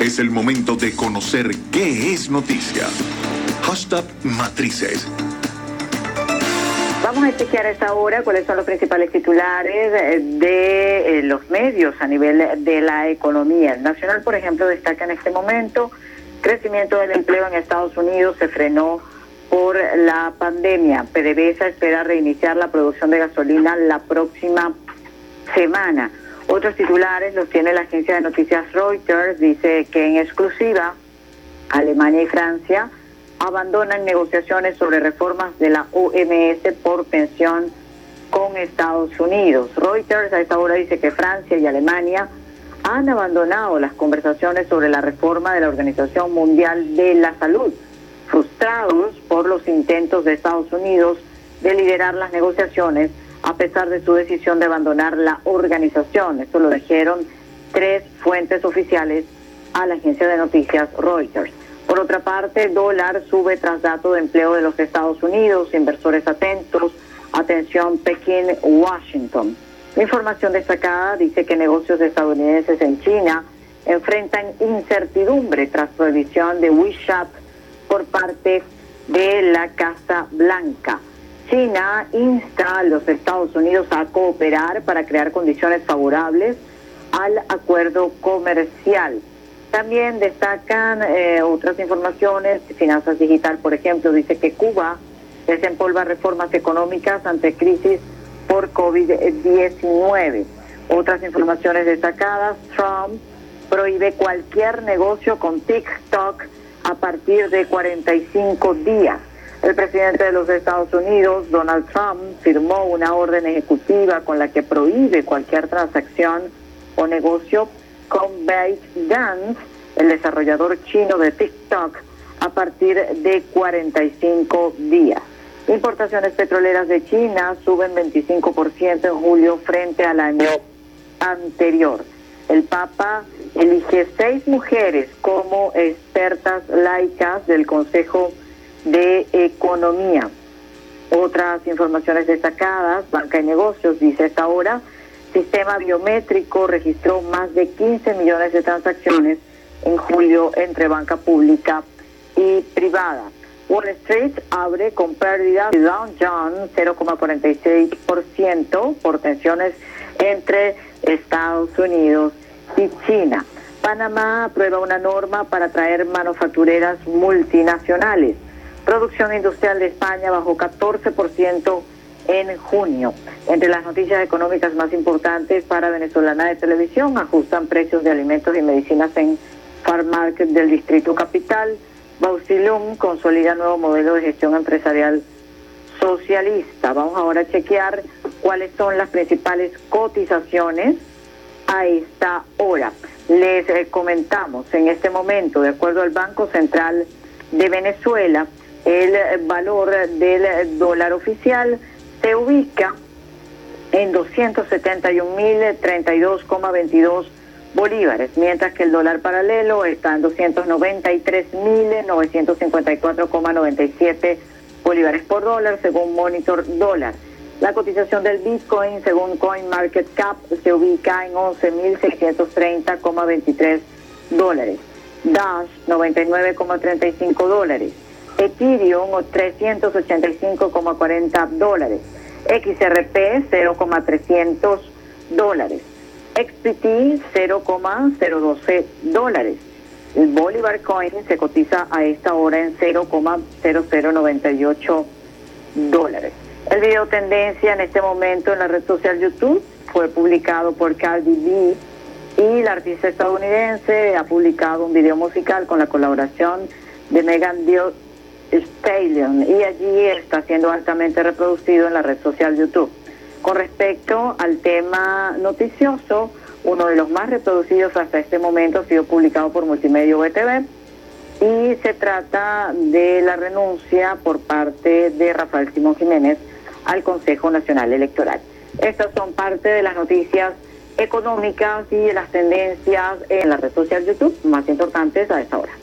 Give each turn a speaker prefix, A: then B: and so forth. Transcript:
A: Es el momento de conocer qué es noticia. Hashtag Matrices.
B: Vamos a chequear a esta hora cuáles son los principales titulares eh, de eh, los medios a nivel de la economía. El Nacional, por ejemplo, destaca en este momento crecimiento del empleo en Estados Unidos se frenó por la pandemia. PDVSA espera reiniciar la producción de gasolina la próxima semana. Otros titulares los tiene la agencia de noticias Reuters, dice que en exclusiva Alemania y Francia abandonan negociaciones sobre reformas de la OMS por pensión con Estados Unidos. Reuters a esta hora dice que Francia y Alemania han abandonado las conversaciones sobre la reforma de la Organización Mundial de la Salud, frustrados por los intentos de Estados Unidos de liderar las negociaciones a pesar de su decisión de abandonar la organización. Esto lo dijeron tres fuentes oficiales a la agencia de noticias Reuters. Por otra parte, dólar sube tras dato de empleo de los Estados Unidos, inversores atentos, atención Pekín-Washington. La información destacada dice que negocios estadounidenses en China enfrentan incertidumbre tras prohibición de WeChat por parte de la Casa Blanca. China insta a los Estados Unidos a cooperar para crear condiciones favorables al acuerdo comercial. También destacan eh, otras informaciones, Finanzas Digital, por ejemplo, dice que Cuba desempolva reformas económicas ante crisis por COVID-19. Otras informaciones destacadas, Trump prohíbe cualquier negocio con TikTok a partir de 45 días. El presidente de los Estados Unidos, Donald Trump, firmó una orden ejecutiva con la que prohíbe cualquier transacción o negocio con ByteDance, el desarrollador chino de TikTok, a partir de 45 días. Importaciones petroleras de China suben 25% en julio frente al año anterior. El Papa elige seis mujeres como expertas laicas del Consejo de Economía. Otras informaciones destacadas, Banca y Negocios dice esta hora, Sistema Biométrico registró más de 15 millones de transacciones en julio entre banca pública y privada. Wall Street abre con pérdida de Dow Jones 0,46% por tensiones entre Estados Unidos y China. Panamá aprueba una norma para traer manufactureras multinacionales. Producción industrial de España bajó 14% en junio. Entre las noticias económicas más importantes para Venezolana de Televisión, ajustan precios de alimentos y medicinas en Farmarket del Distrito Capital. Bausilum consolida nuevo modelo de gestión empresarial socialista. Vamos ahora a chequear cuáles son las principales cotizaciones a esta hora. Les eh, comentamos en este momento, de acuerdo al Banco Central de Venezuela, el valor del dólar oficial se ubica en 271.032,22 bolívares, mientras que el dólar paralelo está en 293.954,97 bolívares por dólar, según Monitor Dólar. La cotización del Bitcoin, según CoinMarketCap, se ubica en 11.630,23 dólares. Dash, 99,35 dólares. Ethereum, 385,40 dólares. XRP, 0,300 dólares. XPT 0,012 dólares. El Bolívar Coin se cotiza a esta hora en 0,0098 dólares. El video tendencia en este momento en la red social YouTube fue publicado por Cardi B y la artista estadounidense ha publicado un video musical con la colaboración de Megan Thee Stallion y allí está siendo altamente reproducido en la red social YouTube. Con respecto al tema noticioso, uno de los más reproducidos hasta este momento ha sido publicado por Multimedia VTV y se trata de la renuncia por parte de Rafael Simón Jiménez al Consejo Nacional Electoral. Estas son parte de las noticias económicas y de las tendencias en la red social YouTube más importantes a esta hora.